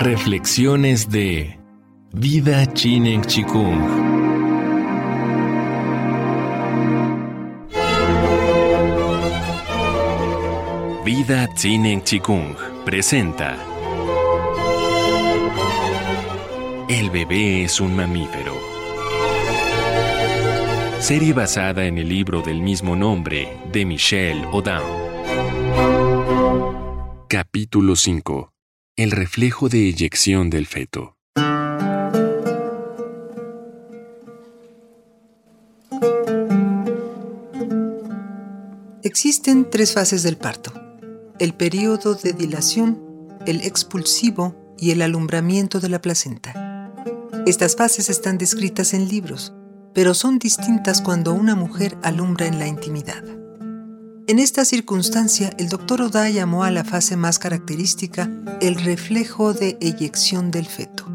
Reflexiones de Vida Chinen Chikung. Vida Chinen Chikung presenta El bebé es un mamífero. Serie basada en el libro del mismo nombre de Michelle Odin. Capítulo 5 el reflejo de eyección del feto. Existen tres fases del parto. El periodo de dilación, el expulsivo y el alumbramiento de la placenta. Estas fases están descritas en libros, pero son distintas cuando una mujer alumbra en la intimidad. En esta circunstancia, el doctor Oda llamó a la fase más característica el reflejo de eyección del feto.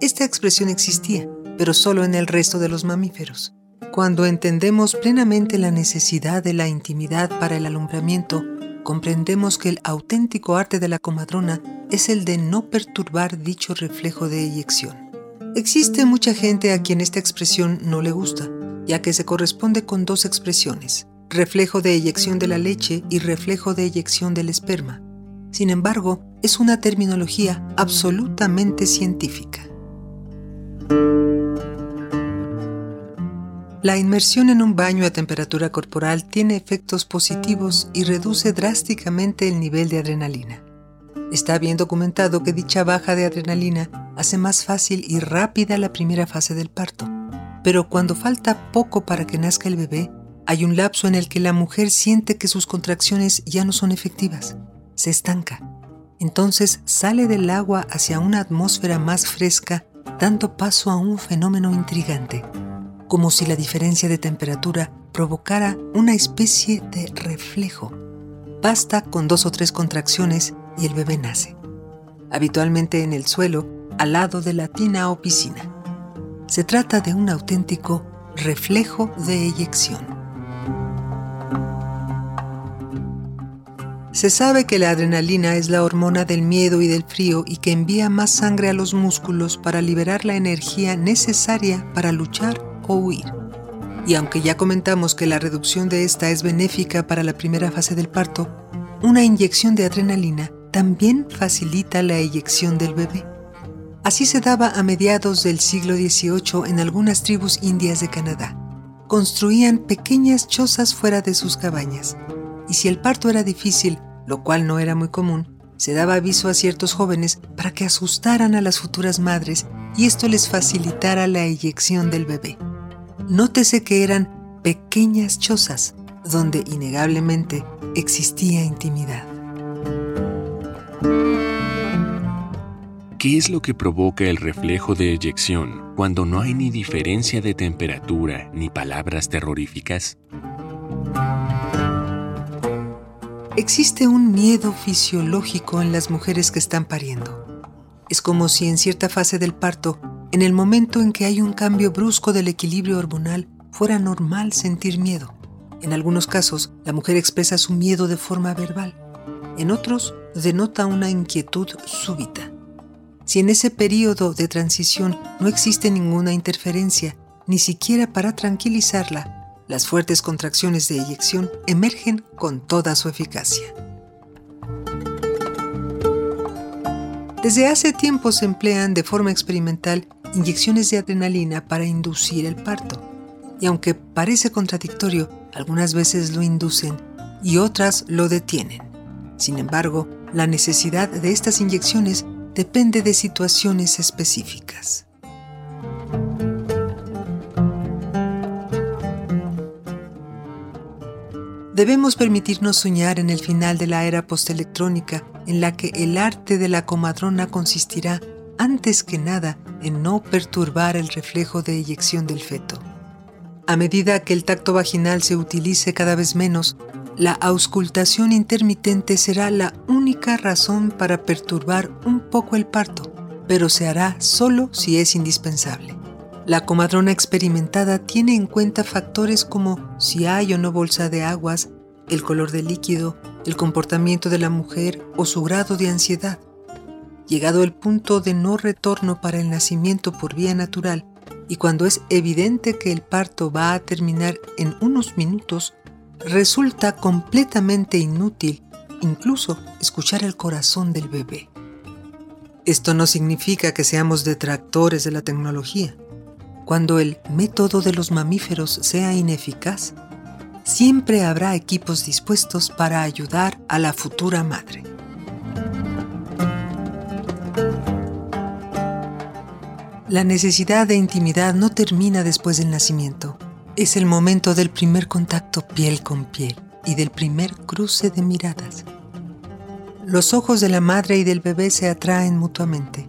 Esta expresión existía, pero solo en el resto de los mamíferos. Cuando entendemos plenamente la necesidad de la intimidad para el alumbramiento, comprendemos que el auténtico arte de la comadrona es el de no perturbar dicho reflejo de eyección. Existe mucha gente a quien esta expresión no le gusta, ya que se corresponde con dos expresiones, reflejo de eyección de la leche y reflejo de eyección del esperma. Sin embargo, es una terminología absolutamente científica. La inmersión en un baño a temperatura corporal tiene efectos positivos y reduce drásticamente el nivel de adrenalina. Está bien documentado que dicha baja de adrenalina hace más fácil y rápida la primera fase del parto, pero cuando falta poco para que nazca el bebé, hay un lapso en el que la mujer siente que sus contracciones ya no son efectivas, se estanca. Entonces sale del agua hacia una atmósfera más fresca, dando paso a un fenómeno intrigante, como si la diferencia de temperatura provocara una especie de reflejo. Basta con dos o tres contracciones y el bebé nace, habitualmente en el suelo, al lado de la tina o piscina. Se trata de un auténtico reflejo de eyección. Se sabe que la adrenalina es la hormona del miedo y del frío y que envía más sangre a los músculos para liberar la energía necesaria para luchar o huir. Y aunque ya comentamos que la reducción de esta es benéfica para la primera fase del parto, una inyección de adrenalina también facilita la eyección del bebé. Así se daba a mediados del siglo XVIII en algunas tribus indias de Canadá. Construían pequeñas chozas fuera de sus cabañas, y si el parto era difícil lo cual no era muy común, se daba aviso a ciertos jóvenes para que asustaran a las futuras madres y esto les facilitara la eyección del bebé. Nótese que eran pequeñas chozas donde innegablemente existía intimidad. ¿Qué es lo que provoca el reflejo de eyección cuando no hay ni diferencia de temperatura ni palabras terroríficas? Existe un miedo fisiológico en las mujeres que están pariendo. Es como si en cierta fase del parto, en el momento en que hay un cambio brusco del equilibrio hormonal, fuera normal sentir miedo. En algunos casos, la mujer expresa su miedo de forma verbal. En otros, denota una inquietud súbita. Si en ese periodo de transición no existe ninguna interferencia, ni siquiera para tranquilizarla, las fuertes contracciones de eyección emergen con toda su eficacia. Desde hace tiempo se emplean de forma experimental inyecciones de adrenalina para inducir el parto. Y aunque parece contradictorio, algunas veces lo inducen y otras lo detienen. Sin embargo, la necesidad de estas inyecciones depende de situaciones específicas. Debemos permitirnos soñar en el final de la era postelectrónica, en la que el arte de la comadrona consistirá, antes que nada, en no perturbar el reflejo de eyección del feto. A medida que el tacto vaginal se utilice cada vez menos, la auscultación intermitente será la única razón para perturbar un poco el parto, pero se hará solo si es indispensable. La comadrona experimentada tiene en cuenta factores como si hay o no bolsa de aguas, el color del líquido, el comportamiento de la mujer o su grado de ansiedad. llegado el punto de no retorno para el nacimiento por vía natural y cuando es evidente que el parto va a terminar en unos minutos, resulta completamente inútil incluso escuchar el corazón del bebé. Esto no significa que seamos detractores de la tecnología. Cuando el método de los mamíferos sea ineficaz, siempre habrá equipos dispuestos para ayudar a la futura madre. La necesidad de intimidad no termina después del nacimiento. Es el momento del primer contacto piel con piel y del primer cruce de miradas. Los ojos de la madre y del bebé se atraen mutuamente.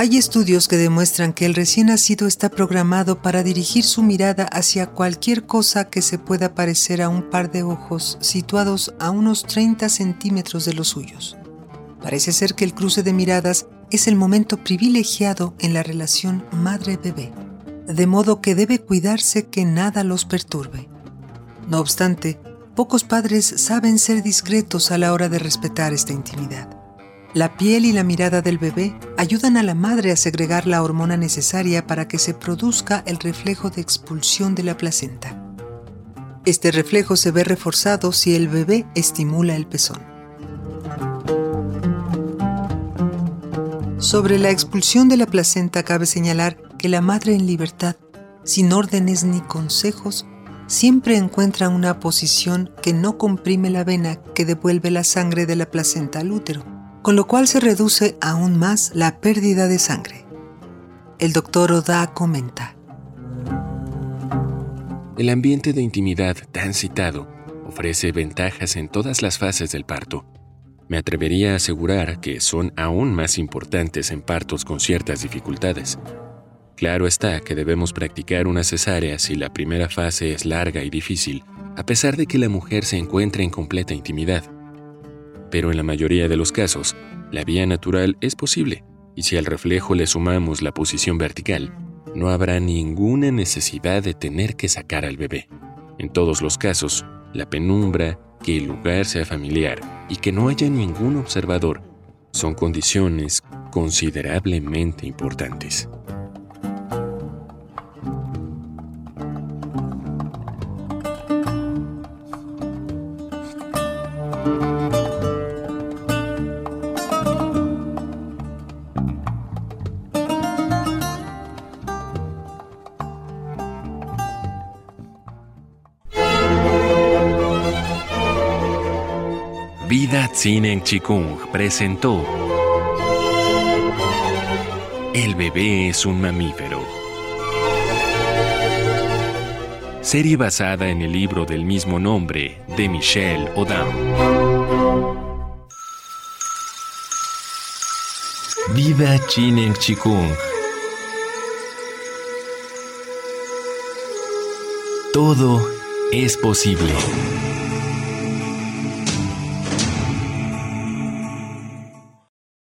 Hay estudios que demuestran que el recién nacido está programado para dirigir su mirada hacia cualquier cosa que se pueda parecer a un par de ojos situados a unos 30 centímetros de los suyos. Parece ser que el cruce de miradas es el momento privilegiado en la relación madre-bebé, de modo que debe cuidarse que nada los perturbe. No obstante, pocos padres saben ser discretos a la hora de respetar esta intimidad. La piel y la mirada del bebé ayudan a la madre a segregar la hormona necesaria para que se produzca el reflejo de expulsión de la placenta. Este reflejo se ve reforzado si el bebé estimula el pezón. Sobre la expulsión de la placenta cabe señalar que la madre en libertad, sin órdenes ni consejos, siempre encuentra una posición que no comprime la vena que devuelve la sangre de la placenta al útero con lo cual se reduce aún más la pérdida de sangre. El doctor Oda comenta. El ambiente de intimidad tan citado ofrece ventajas en todas las fases del parto. Me atrevería a asegurar que son aún más importantes en partos con ciertas dificultades. Claro está que debemos practicar una cesárea si la primera fase es larga y difícil, a pesar de que la mujer se encuentre en completa intimidad pero en la mayoría de los casos, la vía natural es posible, y si al reflejo le sumamos la posición vertical, no habrá ninguna necesidad de tener que sacar al bebé. En todos los casos, la penumbra, que el lugar sea familiar y que no haya ningún observador son condiciones considerablemente importantes. Vida en Chikung presentó El bebé es un mamífero. Serie basada en el libro del mismo nombre de Michelle Odam. Vida en Chikung. Todo es posible.